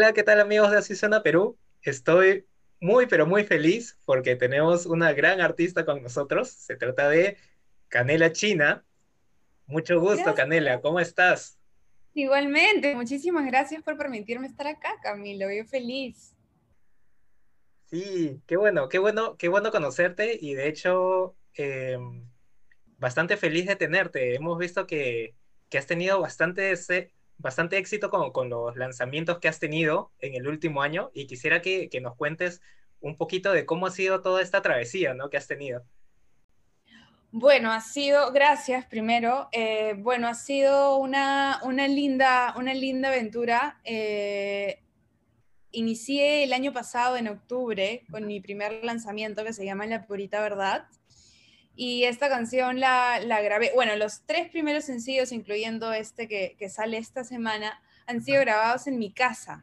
Hola, ¿qué tal amigos de Azucena Perú? Estoy muy, pero muy feliz porque tenemos una gran artista con nosotros. Se trata de Canela China. Mucho gusto, Gracias. Canela. ¿Cómo estás? Igualmente, muchísimas gracias por permitirme estar acá, Camilo. Yo feliz. Sí, qué bueno, qué bueno, qué bueno conocerte y de hecho eh, bastante feliz de tenerte. Hemos visto que, que has tenido bastante, ese- bastante éxito con, los lanzamientos que has tenido en el último año y quisiera que, nos cuentes un poquito de cómo ha sido toda esta travesía, que has tenido. Bueno, ha sido, gracias primero. eh, bueno, ha sido una, una linda, una linda aventura. eh, inicié el año pasado, en octubre, con mi primer lanzamiento que se llama La Purita Verdad. Y esta canción la, la grabé, bueno, los tres primeros sencillos, incluyendo este que, que sale esta semana, han sido grabados en mi casa.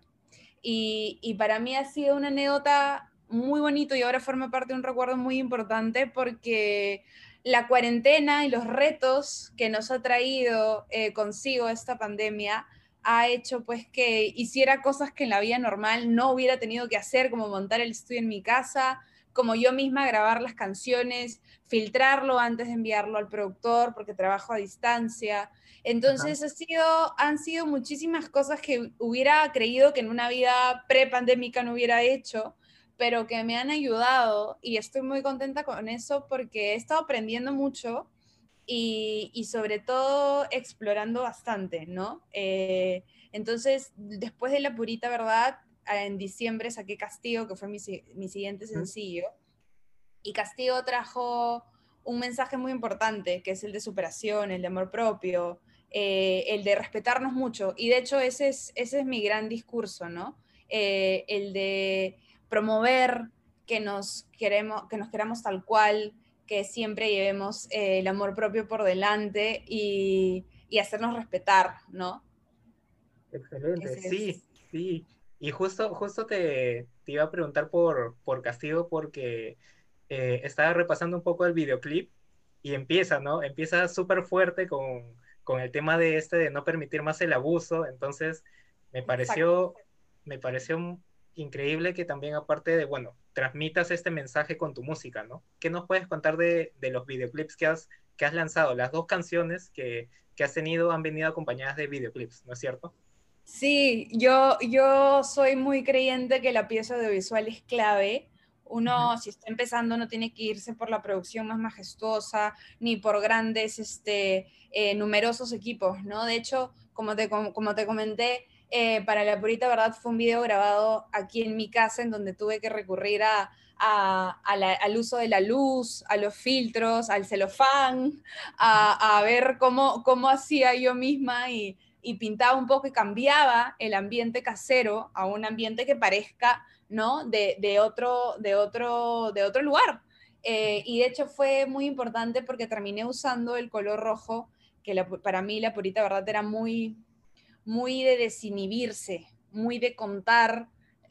Y, y para mí ha sido una anécdota muy bonito y ahora forma parte de un recuerdo muy importante porque la cuarentena y los retos que nos ha traído eh, consigo esta pandemia ha hecho pues que hiciera cosas que en la vida normal no hubiera tenido que hacer, como montar el estudio en mi casa, como yo misma grabar las canciones, filtrarlo antes de enviarlo al productor porque trabajo a distancia. Entonces ha sido, han sido muchísimas cosas que hubiera creído que en una vida pre-pandémica no hubiera hecho, pero que me han ayudado y estoy muy contenta con eso porque he estado aprendiendo mucho y, y sobre todo explorando bastante, ¿no? Eh, entonces, después de La Purita Verdad, en diciembre saqué Castigo, que fue mi, mi siguiente sencillo, y Castigo trajo un mensaje muy importante, que es el de superación, el de amor propio, eh, el de respetarnos mucho. Y de hecho ese es, ese es mi gran discurso, ¿no? Eh, el de promover que nos, queremos, que nos queramos tal cual, que siempre llevemos eh, el amor propio por delante y, y hacernos respetar, ¿no? Excelente, Ese sí, es. sí. Y justo, justo te, te iba a preguntar por, por Castigo porque eh, estaba repasando un poco el videoclip y empieza, ¿no? Empieza súper fuerte con, con el tema de este de no permitir más el abuso. Entonces, me Exacto. pareció, me pareció increíble que también aparte de, bueno, transmitas este mensaje con tu música, ¿no? ¿Qué nos puedes contar de, de los videoclips que has, que has lanzado? Las dos canciones que, que has tenido han venido acompañadas de videoclips, ¿no es cierto? Sí, yo, yo soy muy creyente que la pieza audiovisual es clave. Uno, si está empezando, no tiene que irse por la producción más majestuosa ni por grandes, este, eh, numerosos equipos, ¿no? De hecho, como te, como te comenté, eh, para la purita verdad fue un video grabado aquí en mi casa en donde tuve que recurrir a, a- a la- al uso de la luz, a los filtros, al celofán, a, a ver cómo, cómo hacía yo misma y y pintaba un poco y cambiaba el ambiente casero a un ambiente que parezca, ¿no? De, de otro, de, otro, de otro lugar. Eh, y de hecho fue muy importante porque terminé usando el color rojo, que para mí la purita verdad era muy, muy de desinhibirse, muy de contar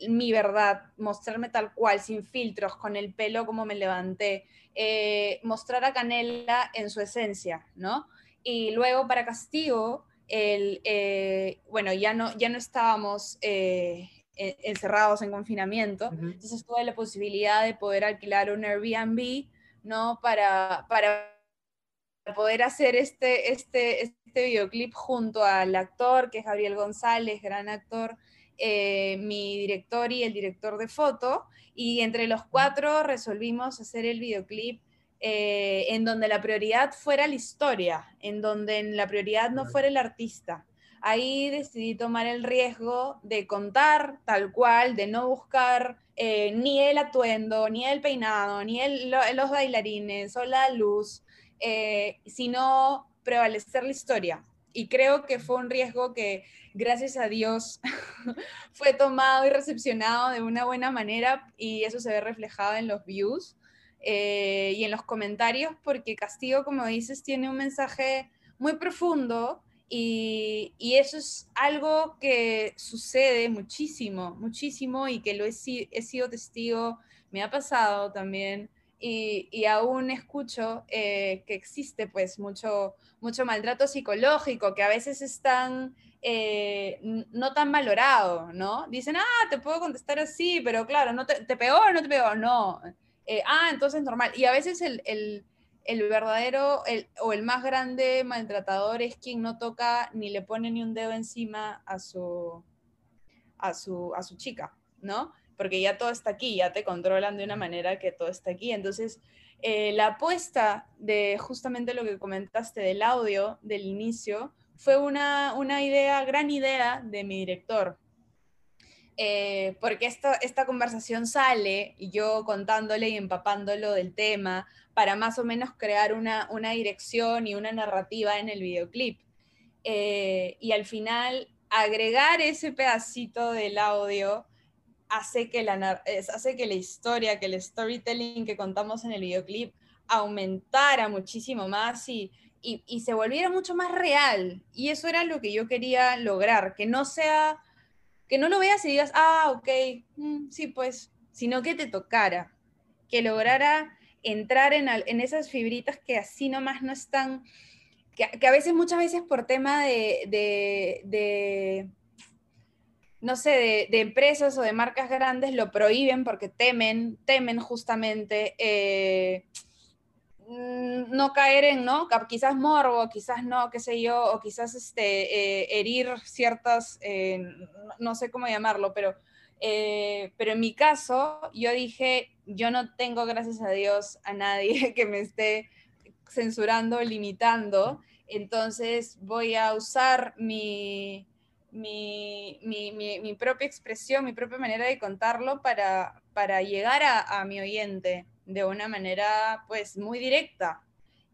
mi verdad, mostrarme tal cual, sin filtros, con el pelo como me levanté, eh, mostrar a Canela en su esencia, ¿no? Y luego para castigo, el, eh, bueno, ya no, ya no estábamos eh, encerrados en confinamiento, entonces tuve la posibilidad de poder alquilar un Airbnb, ¿no? Para, para poder hacer este, este, este videoclip junto al actor, que es Gabriel González, gran actor, eh, mi director y el director de foto, y entre los cuatro resolvimos hacer el videoclip eh, en donde la prioridad fuera la historia, en donde la prioridad no fuera el artista. Ahí decidí tomar el riesgo de contar tal cual, de no buscar eh, ni el atuendo, ni el peinado, ni el, lo, los bailarines o la luz, eh, sino prevalecer la historia. Y creo que fue un riesgo que, gracias a Dios, fue tomado y recepcionado de una buena manera y eso se ve reflejado en los views eh, y en los comentarios, porque Castigo, como dices, tiene un mensaje muy profundo y, y, eso es algo que sucede muchísimo, muchísimo y que lo he, he sido testigo, me ha pasado también y, y aún escucho eh, que existe pues mucho, mucho maltrato psicológico, que a veces están eh, no tan valorado, ¿no? Dicen, ah, te puedo contestar así, pero claro, no te, ¿te pegó o no te pegó? No. Eh, ah, entonces normal. Y a veces el, el, el verdadero el, o el más grande maltratador es quien no toca ni le pone ni un dedo encima a su, a su, a su chica, ¿no? Porque ya todo está aquí, ya te controlan de una manera que todo está aquí. Entonces, eh, la apuesta de justamente lo que comentaste del audio del inicio, fue una, idea, gran idea de mi director. Eh, porque esta, esta conversación sale y yo contándole y empapándolo del tema para más o menos crear una, dirección y una narrativa en el videoclip. Eh, y al final agregar ese pedacito del audio hace que, la, hace que la historia, que el storytelling que contamos en el videoclip aumentara muchísimo más y, y, se volviera mucho más real. Y eso era lo que yo quería lograr, que no sea, que no lo veas y digas, ah, ok, mm, sí, pues, sino que te tocara, que lograra entrar en, en esas fibritas que así nomás no están, que, a veces, muchas veces por tema de, de, no sé, de, empresas o de marcas grandes lo prohíben porque temen, temen justamente. Eh, no caer en, ¿no? Quizás morbo, quizás no, qué sé yo, o quizás este, eh, herir ciertas, eh, no sé cómo llamarlo, pero, eh, pero en mi caso, yo dije, yo no tengo, gracias a Dios, a nadie que me esté censurando, limitando, entonces voy a usar mi, mi, mi, propia expresión, mi propia manera de contarlo para, para llegar a, mi oyente de una manera pues muy directa.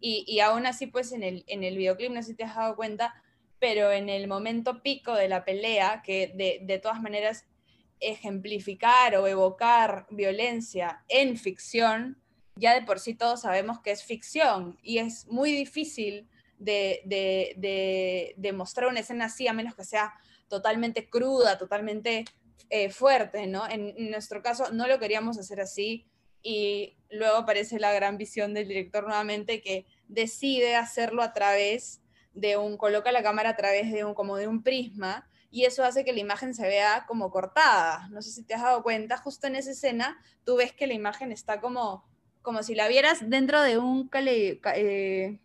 Y, y, aún así pues en el, en el videoclip, no sé si te has dado cuenta, pero en el momento pico de la pelea, que de, de todas maneras ejemplificar o evocar violencia en ficción, ya de por sí todos sabemos que es ficción y es muy difícil de, de, de, mostrar una escena así, a menos que sea totalmente cruda, totalmente eh, fuerte, ¿no? En, en, nuestro caso no lo queríamos hacer así, y luego aparece la gran visión del director nuevamente que decide hacerlo a través de un, coloca la cámara a través de un, como de un prisma y eso hace que la imagen se vea como cortada. No sé si te has dado cuenta, justo en esa escena tú ves que la imagen está como, como si la vieras dentro de un cale, eh,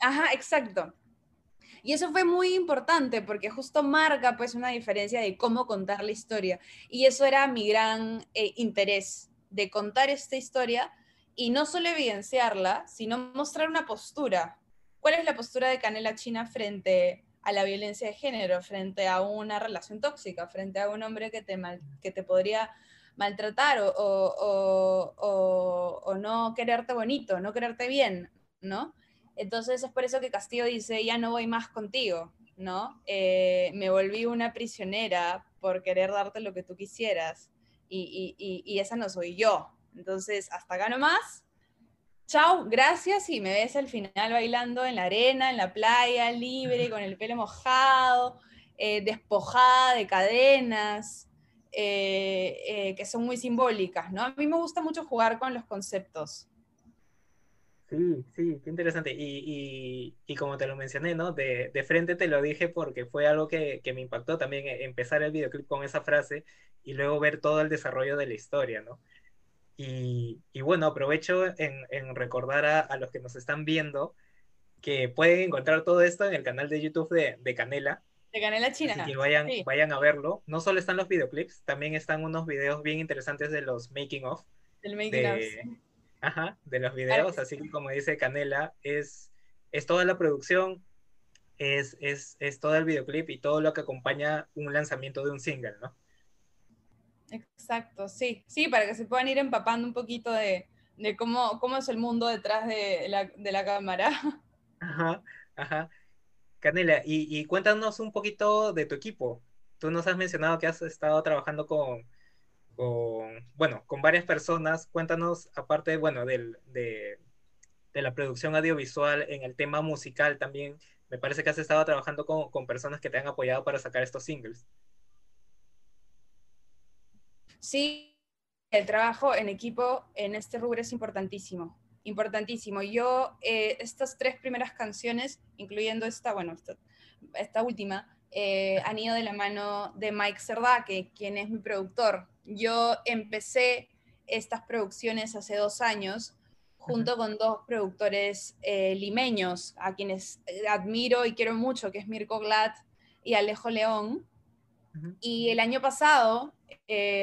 Ajá, exacto. Y eso fue muy importante porque justo marca pues una diferencia de cómo contar la historia. Y eso era mi gran eh, interés de contar esta historia y no solo evidenciarla, sino mostrar una postura. ¿Cuál es la postura de Canela China frente a la violencia de género, frente a una relación tóxica, frente a un hombre que te, que te podría maltratar o, o, no quererte bonito, no quererte bien, ¿no? Entonces es por eso que Castillo dice, ya no voy más contigo, ¿no? Eh, me volví una prisionera por querer darte lo que tú quisieras y, esa no soy yo. Entonces, hasta acá nomás. Chao, gracias y me ves al final bailando en la arena, en la playa, libre, con el pelo mojado, eh, despojada de cadenas, eh, eh, que son muy simbólicas, ¿no? A mí me gusta mucho jugar con los conceptos. Sí, sí, qué interesante. Y, como te lo mencioné, ¿no? De, frente te lo dije porque fue algo que, me impactó también empezar el videoclip con esa frase y luego ver todo el desarrollo de la historia, ¿no? Y, bueno, aprovecho en, recordar a, los que nos están viendo que pueden encontrar todo esto en el canal de YouTube de, Canela. De Canela China. Así que vayan, vayan a verlo. No solo están los videoclips, también están unos videos bien interesantes de los making of. Del making of. Ajá, de los videos. Así que como dice Canela, es, es toda la producción, es, es, es todo el videoclip y todo lo que acompaña un lanzamiento de un single, ¿no? Exacto, sí, sí, para que se puedan ir empapando un poquito de, cómo, cómo es el mundo detrás de la, cámara. Ajá, ajá. Canela, y, cuéntanos un poquito de tu equipo. Tú nos has mencionado que has estado trabajando con, bueno, con varias personas. Cuéntanos, aparte, bueno, del, de, la producción audiovisual, en el tema musical también, me parece que has estado trabajando con, con personas que te han apoyado para sacar estos singles. Sí, el trabajo en equipo en este rubro es importantísimo, importantísimo. Yo, eh, estas tres primeras canciones, incluyendo esta, bueno, esta última, eh, han ido de la mano de Mike Cerdá, que quien es mi productor. Yo empecé estas producciones hace dos años junto con dos productores eh, limeños, a quienes eh, admiro y quiero mucho, que es Mirko Glad y Alejo León. Y el año pasado,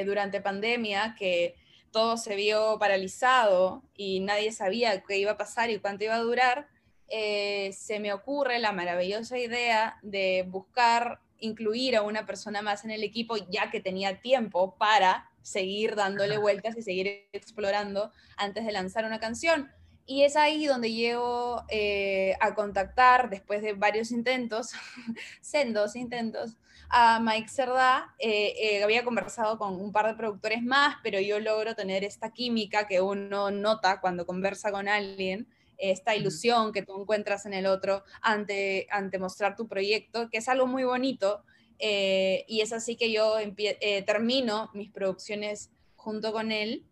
durante pandemia, que todo se vio paralizado y nadie sabía qué iba a pasar y cuánto iba a durar, eh, se me ocurre la maravillosa idea de buscar incluir a una persona más en el equipo, ya que tenía tiempo para seguir dándole vueltas y seguir explorando antes de lanzar una canción. Y es ahí donde llego eh, a contactar, después de varios intentos, sendos intentos, a Mike Cerdá. Eh, había conversado con un par de productores más, pero yo logro tener esta química que uno nota cuando conversa con alguien esta ilusión que tú encuentras en el otro ante, ante mostrar tu proyecto, que es algo muy bonito. Eh, y es así que yo eh, termino mis producciones junto con él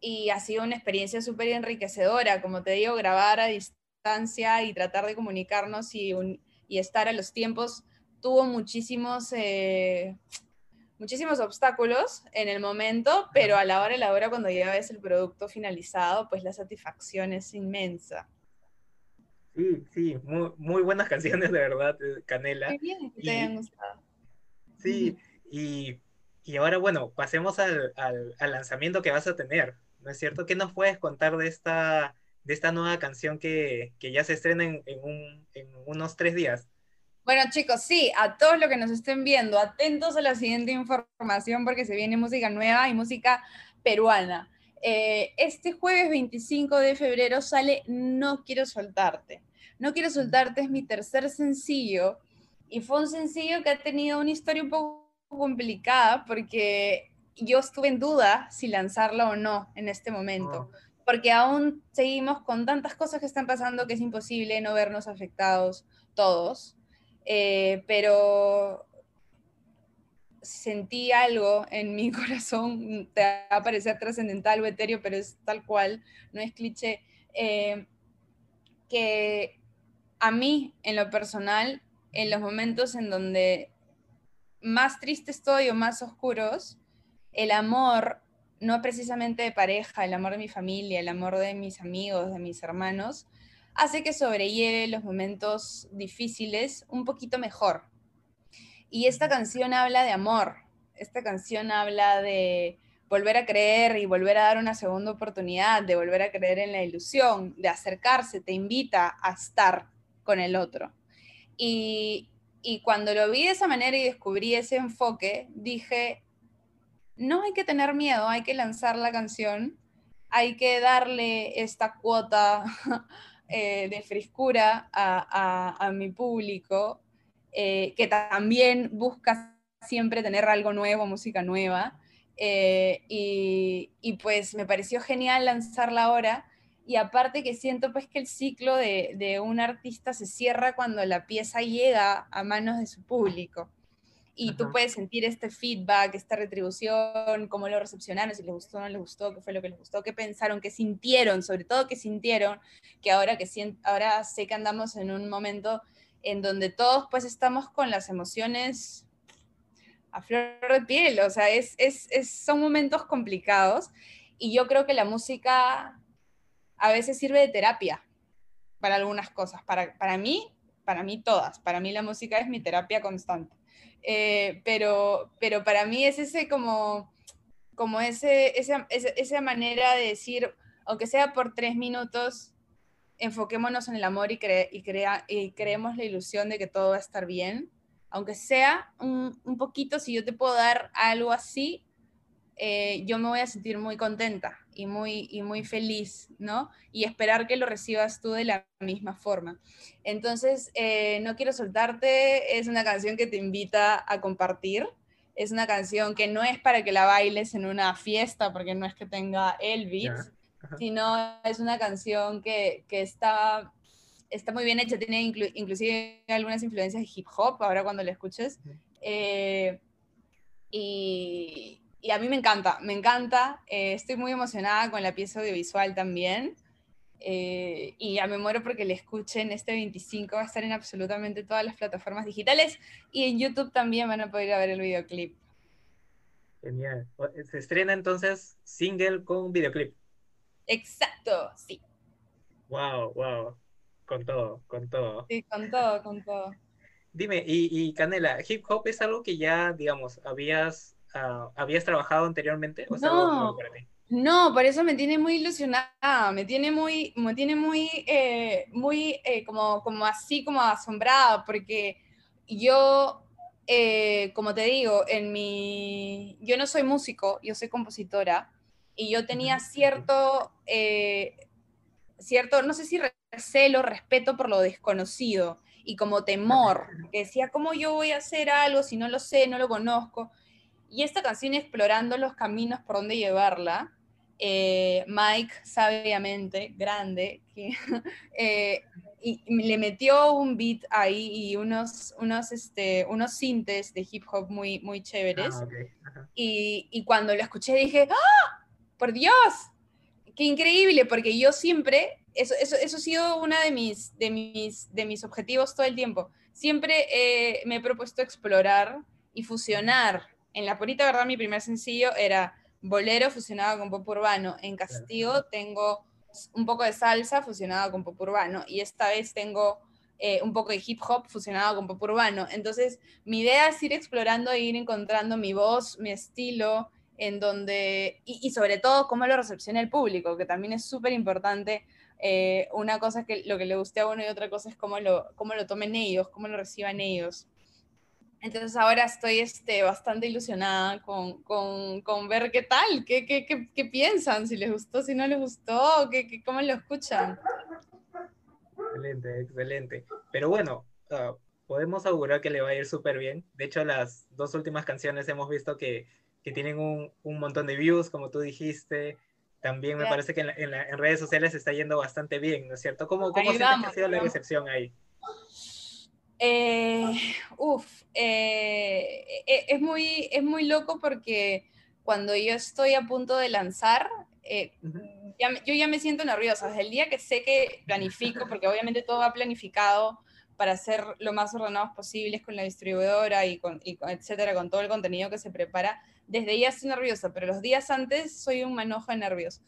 y ha sido una experiencia súper enriquecedora, como te digo, grabar a distancia y tratar de comunicarnos y, y estar a los tiempos tuvo muchísimos eh, muchísimos obstáculos en el momento, pero a la hora y la hora cuando ya ves el producto finalizado, pues la satisfacción es inmensa. Sí, sí, muy, buenas canciones de verdad, eh, Canela. Qué bien que te hayan gustado. Sí, y, ahora bueno, pasemos al, lanzamiento que vas a tener, ¿no es cierto? ¿Qué nos puedes contar de esta, de esta nueva canción que, ya se estrena en, en unos tres días? Bueno, chicos, sí, a todos los que nos estén viendo, atentos a la siguiente información porque se viene música nueva y música peruana. Eh, este jueves 25 de febrero sale No Quiero Soltarte. No Quiero Soltarte es mi tercer sencillo y fue un sencillo que ha tenido una historia un poco complicada porque yo estuve en duda si lanzarlo o no en este momento. Ah. Porque aún seguimos con tantas cosas que están pasando que es imposible no vernos afectados todos. Eh, pero sentí algo en mi corazón, te va a parecer trascendental o etéreo, pero es tal cual, no es cliché, eh, que a mí, en lo personal, en los momentos en donde más triste estoy o más oscuros, el amor, no precisamente de pareja, el amor de mi familia, el amor de mis amigos, de mis hermanos, hace que sobrelleve los momentos difíciles un poquito mejor. Y esta canción habla de amor, esta canción habla de volver a creer y volver a dar una segunda oportunidad, de volver a creer en la ilusión, de acercarse, te invita a estar con el otro. Y, y cuando lo vi de esa manera y descubrí ese enfoque, dije, no hay que tener miedo, hay que lanzar la canción, hay que darle esta cuota eh, de frescura a, mi público, eh, que también busca siempre tener algo nuevo, música nueva. Eh, y, pues me pareció genial lanzarla ahora. Y aparte que siento pues que el ciclo de, de un artista se cierra cuando la pieza llega a manos de su público y tú puedes sentir este feedback, esta retribución, cómo lo recepcionaron, si les gustó o no les gustó, qué fue lo que les gustó, qué pensaron, qué sintieron, sobre todo qué sintieron, que ahora, que ahora sé que andamos en un momento en donde todos pues estamos con las emociones a flor de piel, o sea, es, es, son momentos complicados y yo creo que la música a veces sirve de terapia para algunas cosas, para, para mí, para mí todas, para mí la música es mi terapia constante. Eh, pero, pero para mí es ese como, como ese, esa, esa manera de decir, aunque sea por tres minutos, enfoquémonos en el amor y, y, crea y creemos la ilusión de que todo va a estar bien. Aunque sea un, un poquito, si yo te puedo dar algo así, eh, yo me voy a sentir muy contenta y muy, y muy feliz, ¿no? Y esperar que lo recibas tú de la misma forma. Entonces, eh, No quiero soltarte es una canción que te invita a compartir. Es una canción que no es para que la bailes en una fiesta, porque no es que tenga el beat, sino es una canción que, que está, está muy bien hecha, tiene inclusive algunas influencias de hip hop, ahora cuando la escuches. Eh, y, y a mí me encanta, me encanta. Eh, estoy muy emocionada con la pieza audiovisual también. eh, y ya me muero porque le escuchen este 25, va a estar en absolutamente todas las plataformas digitales y en YouTube también van a poder ir a ver el videoclip. Genial. Se estrena entonces single con videoclip. Exacto, sí. Wow, wow. Con todo, con todo. Sí, con todo, con todo. Dime, y, Canela, ¿hip hop es algo que ya, digamos, habías, ah, habías trabajado anteriormente? ¿O no, no, por eso me tiene muy ilusionada, me tiene muy, me tiene muy, eh, muy eh, como, como así, como asombrada, porque yo, eh, como te digo, en mi, yo no soy músico, yo soy compositora, y yo tenía cierto, cierto, no sé si recelo, respeto por lo desconocido, y como temor, que decía, ¿cómo yo voy a hacer algo si no lo sé, no lo conozco? Y esta canción explorando los caminos por donde llevarla, eh, Mike sabiamente, grande, que, eh, y, le metió un beat ahí y unos, unos, este, unos sintes de hip hop muy, muy chéveres. Ah, y, y, cuando lo escuché dije, ¡ah! ¡Por Dios! ¡Qué increíble! Porque yo siempre, eso, eso, eso ha sido uno de mis, de, mis, de mis objetivos todo el tiempo. Siempre eh, me he propuesto explorar y fusionar. En La Purita Verdad, mi primer sencillo era bolero fusionado con pop urbano. En Castigo tengo un poco de salsa fusionado con pop urbano y esta vez tengo eh, un poco de hip hop fusionado con pop urbano. Entonces, mi idea es ir explorando e ir encontrando mi voz, mi estilo, en donde, y, sobre todo cómo lo recepciona el público, que también es súper importante. Eh, una cosa es que lo que le guste a uno y otra cosa es cómo lo, cómo lo tomen ellos, cómo lo reciban ellos. Entonces ahora estoy este, bastante ilusionada con, con, con ver qué tal, qué, qué, qué, piensan, si les gustó, si no les gustó, qué, cómo lo escuchan. Excelente, excelente. Pero bueno, ah, podemos augurar que le va a ir súper bien. De hecho, las dos últimas canciones hemos visto que, que tienen un, un, montón de views, como tú dijiste. También me parece que en, en, redes sociales está yendo bastante bien, ¿no es cierto? ¿Cómo, cómo que ha sido la recepción ahí? Eh, uf, eh, e, es, muy, es muy loco porque cuando yo estoy a punto de lanzar, eh, yo ya me siento nerviosa. Desde el día que sé que planifico, porque obviamente todo va planificado para ser lo más ordenados posibles con la distribuidora y, con, y etcétera, con todo el contenido que se prepara, desde ya estoy nerviosa, pero los días antes soy un manojo de nervios,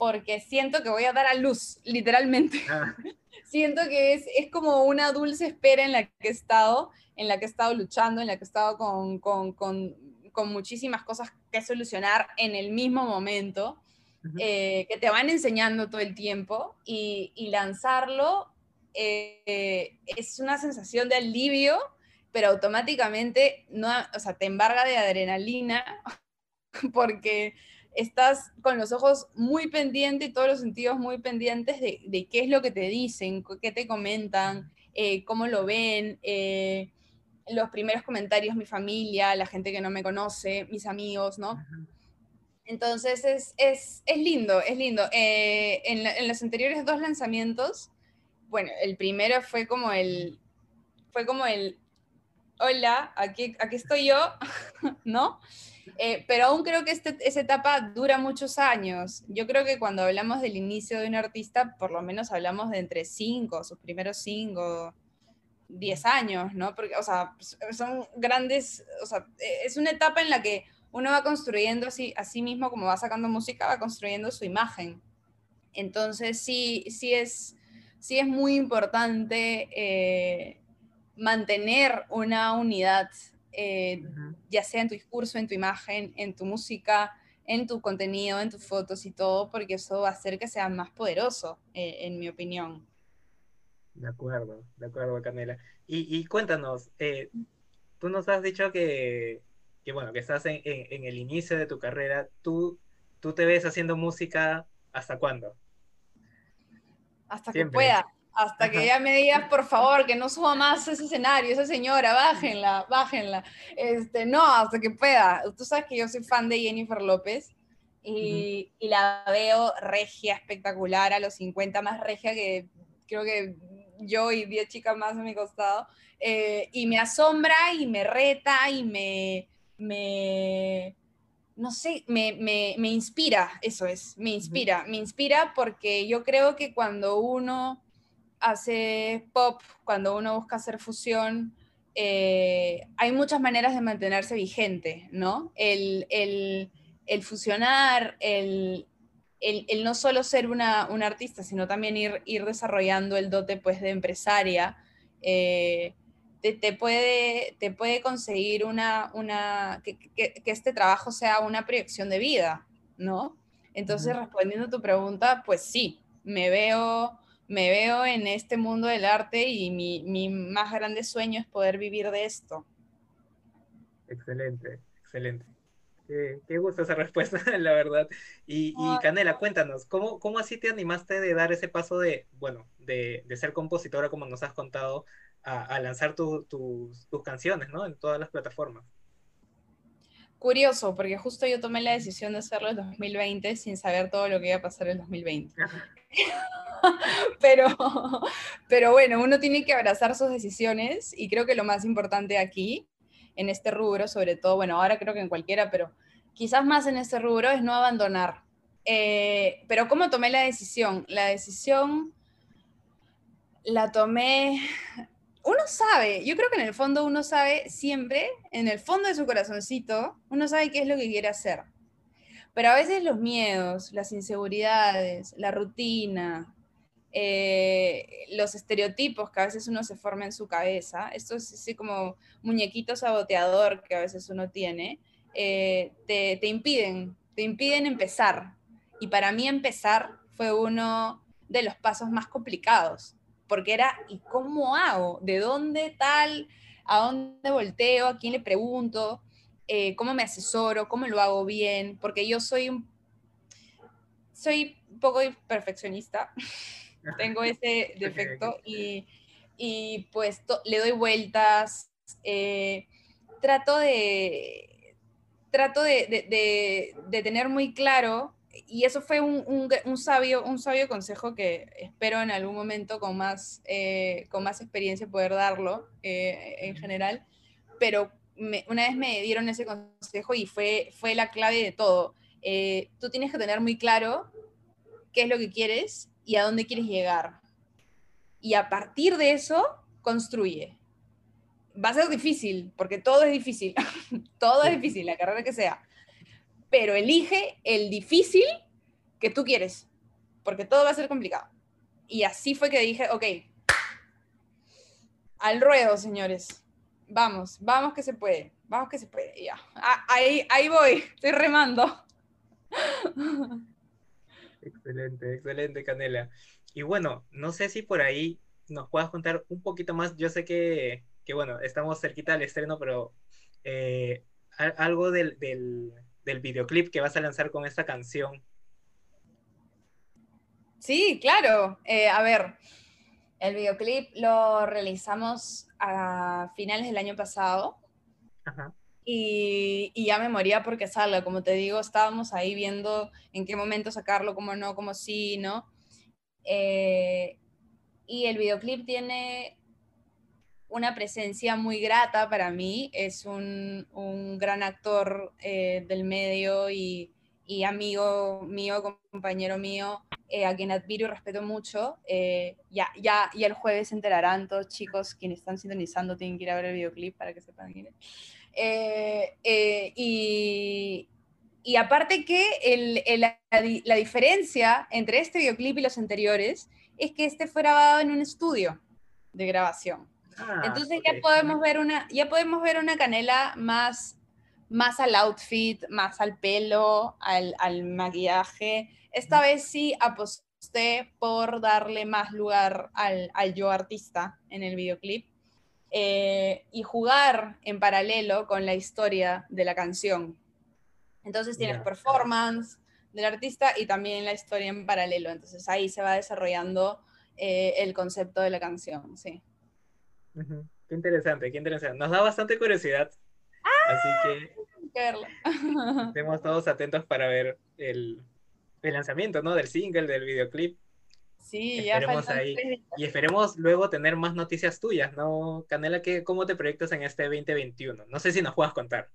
porque siento que voy a dar a luz, literalmente. Ah. siento que es, es, como una dulce espera en la que he estado, en la que he estado luchando, en la que he estado con, con, con, con muchísimas cosas que solucionar en el mismo momento, eh, que te van enseñando todo el tiempo y, y lanzarlo eh, es una sensación de alivio, pero automáticamente no, o sea, te embarga de adrenalina porque estás con los ojos muy pendientes y todos los sentidos muy pendientes de, qué es lo que te dicen, qué te comentan, eh, cómo lo ven, eh, los primeros comentarios, mi familia, la gente que no me conoce, mis amigos, ¿no? Entonces es, es, es lindo, es lindo. Eh, en, en, los anteriores dos lanzamientos, bueno, el primero fue como el, fue como el, hola, aquí, aquí estoy yo, ¿no? Eh, pero aún creo que este, esa etapa dura muchos años. Yo creo que cuando hablamos del inicio de un artista, por lo menos hablamos de entre cinco, sus primeros cinco, diez años, ¿no? Porque, o sea, son grandes, o sea, e, es una etapa en la que uno va construyendo así, a sí mismo, como va sacando música, va construyendo su imagen. Entonces, sí, sí es, sí es muy importante eh, mantener una unidad eh, ya sea en tu discurso, en tu imagen, en tu música, en tu contenido, en tus fotos y todo, porque eso va a hacer que sea más poderoso, eh, en mi opinión. De acuerdo, de acuerdo, Canela. Y, cuéntanos, eh, tú nos has dicho que, que bueno, que estás en, en, el inicio de tu carrera. ¿Tú, ¿Tú te ves haciendo música hasta cuándo? Hasta que pueda hasta que ya me digas, por favor, que no suba más ese escenario, esa señora, bájenla, bájenla. Este, no, hasta que pueda. Tú sabes que yo soy fan de Jennifer López y, y, la veo regia, espectacular, a los 50 más regia que creo que yo y 10 chicas más a mi costado. Eh, y me asombra y me reta y me, me, no sé, me, me, inspira, eso es, me inspira, me inspira porque yo creo que cuando uno hace pop, cuando uno busca hacer fusión, eh, hay muchas maneras de mantenerse vigente, ¿no? El, fusionar, el, no solo ser una, artista, sino también ir, ir desarrollando el dote pues, de empresaria. Eh, te, puede, te puede conseguir una, una que, este trabajo sea una proyección de vida, ¿no? Entonces, respondiendo a tu pregunta, pues sí, me veo, me veo en este mundo del arte y mi, mi más grande sueño es poder vivir de esto. Excelente, excelente. Qué, gusto esa respuesta, la verdad. Y, y Canela, cuéntanos, ¿cómo, ¿cómo así te animaste de dar ese paso de, bueno, de, de ser compositora, como nos has contado, a, lanzar tus, canciones, ¿no? En todas las plataformas. Curioso, porque justo yo tomé la decisión de hacerlo en 2020 sin saber todo lo que iba a pasar en 2020. pero, pero bueno, uno tiene que abrazar sus decisiones y creo que lo más importante aquí, en este rubro, sobre todo, bueno, ahora creo que en cualquiera, pero quizás más en este rubro, es no abandonar. Eh, pero ¿cómo tomé la decisión? La decisión la tomé uno sabe, yo creo que en el fondo uno sabe siempre, en el fondo de su corazoncito, uno sabe qué es lo que quiere hacer. Pero a veces los miedos, las inseguridades, la rutina, eh, los estereotipos que a veces uno se forma en su cabeza, esto es así como muñequito saboteador que a veces uno tiene, eh, te, te impiden, te impiden empezar. Y para mí empezar fue uno de los pasos más complicados porque era, ¿y cómo hago? ¿De dónde tal? ¿A dónde volteo? ¿A quién le pregunto? Eh, ¿Cómo me asesoro? ¿Cómo lo hago bien? Porque yo soy un, soy un poco perfeccionista, tengo ese defecto y, y pues le doy vueltas, eh, trato de, trato de, de, de tener muy claro y eso fue un, un, sabio, un sabio consejo que espero en algún momento con más, eh, con más experiencia poder darlo en general, pero una vez me dieron ese consejo y fue, fue la clave de todo. Eh, tú tienes que tener muy claro qué es lo que quieres y a dónde quieres llegar. Y a partir de eso, construye. Va a ser difícil, porque todo es difícil, todo es difícil, la carrera que sea pero elige el difícil que tú quieres, porque todo va a ser complicado. Y así fue que dije, ok, al ruedo, señores. Vamos, vamos que se puede, vamos que se puede. Ya. Ah, ahí, ahí voy, estoy remando. Excelente, excelente, Canela. Y bueno, no sé si por ahí nos puedas contar un poquito más. Yo sé que, que bueno, estamos cerquita del estreno, pero eh, algo del, del videoclip que vas a lanzar con esta canción. Sí, claro. Eh, a ver, el videoclip lo realizamos a finales del año pasado. Y, ya me moría porque salga. Como te digo, estábamos ahí viendo en qué momento sacarlo, cómo no, cómo sí, ¿no? Eh, y el videoclip tiene una presencia muy grata para mí. Es un, gran actor eh, del medio y, amigo mío, compañero mío, eh, a quien admiro y respeto mucho. Eh, ya, ya, y el jueves se enterarán todos chicos quienes están sintonizando, tienen que ir a ver el videoclip para que sepan quién es. y, y aparte que la, la diferencia entre este videoclip y los anteriores es que este fue grabado en un estudio de grabación. Ah, Entonces ya podemos ver una, ya podemos ver una canela más, más al outfit, más al pelo, al, al maquillaje. Esta vez sí aposté por darle más lugar al, al yo artista en el videoclip eh, y jugar en paralelo con la historia de la canción. Entonces tienes performance del artista y también la historia en paralelo. Entonces ahí se va desarrollando eh, el concepto de la canción, sí. Qué interesante, qué interesante. Nos da bastante curiosidad. Así que estemos todos atentos para ver el, lanzamiento, ¿no? Del single, del videoclip. Sí, ya ahí. Y esperemos luego tener más noticias tuyas, ¿no? Canela, ¿qué, ¿cómo te proyectas en este 2021? No sé si nos puedas contar.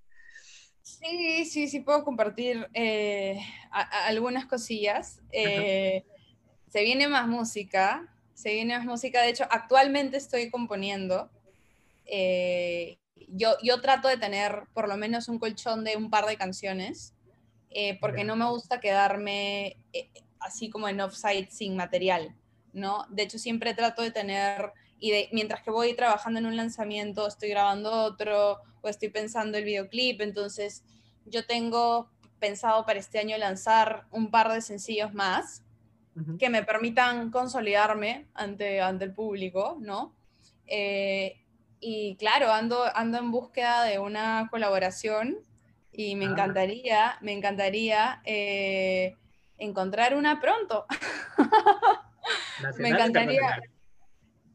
Sí, sí, sí puedo compartir eh, algunas cosillas. Eh, se viene más música, se viene más música. De hecho, actualmente estoy componiendo. Eh, yo, yo trato de tener por lo menos un colchón de un par de canciones, porque no me gusta quedarme así como en offside sin material, ¿no? De hecho, siempre trato de tener y de, mientras que voy trabajando en un lanzamiento, estoy grabando otro o estoy pensando el videoclip, entonces yo tengo pensado para este año lanzar un par de sencillos más que me permitan consolidarme ante, ante el público, ¿no? Eh, y claro, ando, ando en búsqueda de una colaboración y me ah. encantaría, me encantaría eh, encontrar una pronto. me encantaría.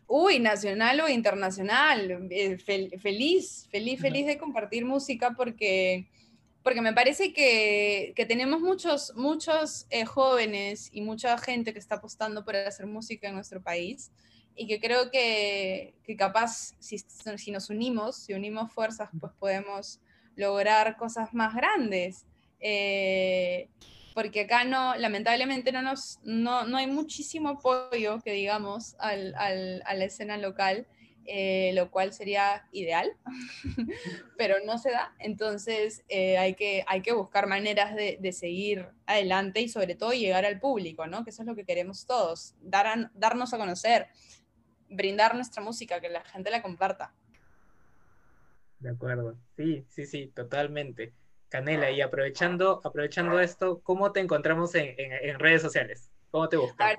Uy, nacional o internacional. Eh, feliz, feliz, feliz de compartir música porque, porque me parece que, tenemos muchos, muchos eh, jóvenes y mucha gente que está apostando por hacer música en nuestro país y que creo que, capaz si, si, nos unimos, si unimos fuerzas, pues podemos lograr cosas más grandes. Eh, porque acá no, lamentablemente no, nos, no, no hay muchísimo apoyo, que digamos, al, al, a la escena local, eh, lo cual sería ideal, pero no se da. Entonces eh, hay, que, hay que buscar maneras de, de, seguir adelante y sobre todo llegar al público, ¿no? Que eso es lo que queremos todos, dar darnos a conocer, brindar nuestra música, que la gente la comparta. De acuerdo, sí, sí, sí, totalmente. Canela, y aprovechando, aprovechando esto, ¿cómo te encontramos en, en, redes sociales? ¿Cómo te buscamos?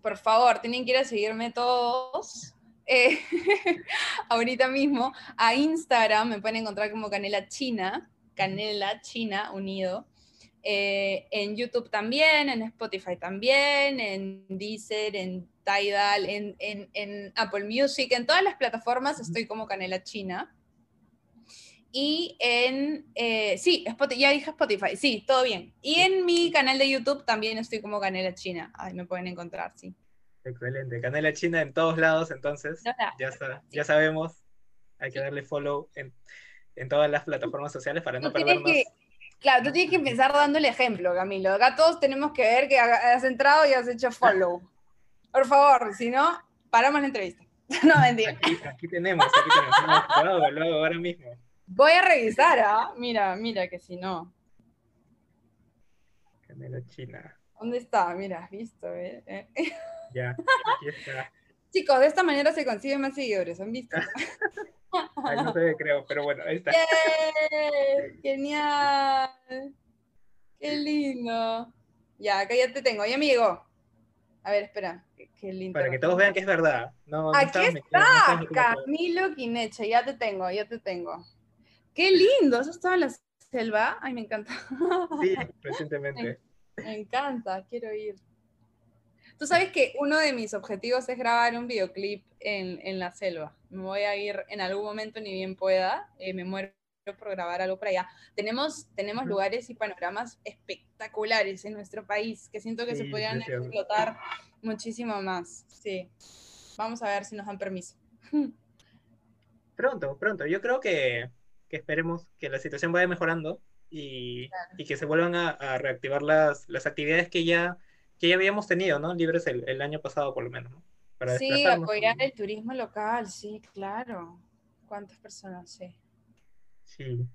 por favor, tienen que ir a seguirme todos. Eh, ahorita mismo a Instagram me pueden encontrar como Canela China, Canela China unido. Eh, en YouTube también, en Spotify también, en Deezer, en Tidal, en, en, en Apple Music, en todas las plataformas estoy como Canela China. Y en, eh, sí, Spotify, ya dije Spotify, sí, todo bien. Y en mi canal de YouTube también estoy como Canela China. Ahí me pueden encontrar, sí. Excelente, Canela China en todos lados, entonces. Ya, ya sabemos, hay que darle follow en, en, todas las plataformas sociales para no perdernos. Claro, tú tienes que empezar dando el ejemplo, Camilo. Acá todos tenemos que ver que has entrado y has hecho follow. Por favor, si no, paramos la entrevista. no, mentira. Aquí, aquí tenemos, aquí tenemos. Lo hago ahora mismo. Voy a revisar, ¿ah? Mira, mira, que si no. Canela China. ¿Dónde está? Mira, has visto, eh. Ya, aquí está. Chicos, de esta manera se consiguen más seguidores, ¿han visto? Ay, no sé, creo, pero bueno, ahí está. ¡Genial! ¡Qué lindo! Ya, acá ya te tengo, ya me llegó. A ver, espera. Qué, lindo. Para que todos vean que es verdad. No, Aquí está, Camilo Quineche, ya te tengo, ya te tengo. Qué lindo, eso estaba en la selva. Ay, me encanta. Sí, recientemente. Me, encanta, quiero ir. Tú sabes que uno de mis objetivos es grabar un videoclip en, en la selva. Me voy a ir en algún momento, ni bien pueda. Eh, me muero por grabar algo por allá. Tenemos, tenemos lugares y panoramas espectaculares en nuestro país que siento que se podrían explotar muchísimo más. Sí. Vamos a ver si nos dan permiso. Pronto, pronto. Yo creo que esperemos que la situación vaya mejorando y, que se vuelvan a, reactivar las, las, actividades que ya, que ya habíamos tenido, ¿no? Libres el, año pasado, por lo menos, Para sí, apoyar el turismo local, sí, claro. ¿Cuántas personas? Sí. Sí.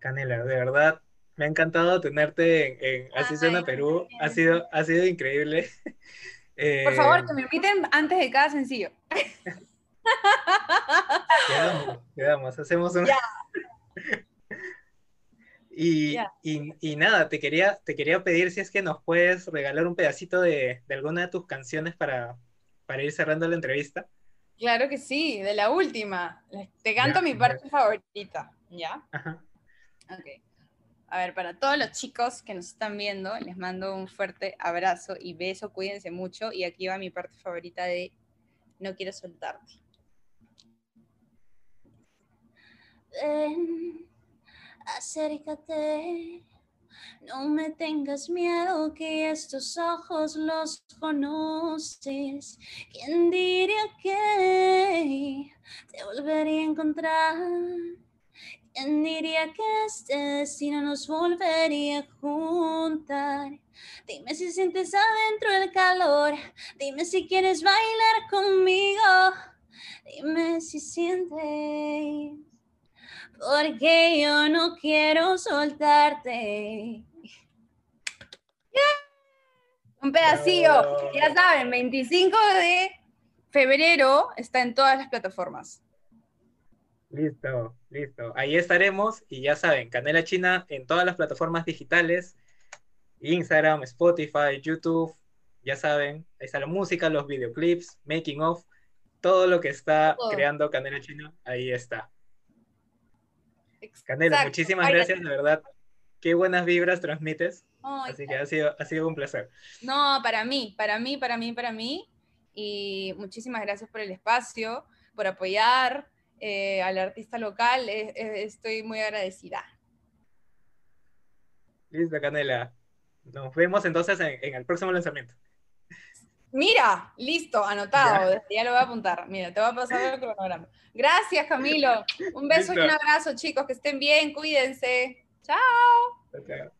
Canela, de verdad, me ha encantado tenerte en, en Perú. Ha sido, ha sido increíble. Por favor, que me inviten antes de cada sencillo. Quedamos, quedamos, hacemos un... y, y, nada, te quería, te quería pedir si es que nos puedes regalar un pedacito de, de alguna de tus canciones para, para ir cerrando la entrevista. Claro que sí, de la última. Te canto mi parte favorita, ¿ya? Ajá. Ok. A ver, para todos los chicos que nos están viendo, les mando un fuerte abrazo y beso, cuídense mucho. Y aquí va mi parte favorita de No quiero soltarte. Ven, acércate, no me tengas miedo que estos ojos los conoces. ¿Quién diría que te volvería a encontrar ¿Quién diría que este destino nos volvería a juntar? Dime si sientes adentro el calor, dime si quieres bailar conmigo, dime si sientes, porque yo no quiero soltarte. Un pedacillo, ya saben, 25 de febrero está en todas las plataformas. Listo, listo. Ahí estaremos y ya saben, Canela China en todas las plataformas digitales, Instagram, Spotify, YouTube, ya saben, ahí está la música, los videoclips, making of, todo lo que está creando Canela China, ahí está. Canela, muchísimas gracias, de verdad. Qué buenas vibras transmites. Así que ha sido, ha sido un placer. No, para mí, para mí, para mí, para mí. Y muchísimas gracias por el espacio, por apoyar eh, al artista local. estoy muy agradecida. Listo, Canela. Nos vemos entonces en, el próximo lanzamiento. Mira, listo, anotado. ¿Ya? lo voy a apuntar. Mira, te voy a pasar el cronograma. Gracias, Camilo. Un beso y un abrazo, chicos. Que estén bien, cuídense. Chao. Chao.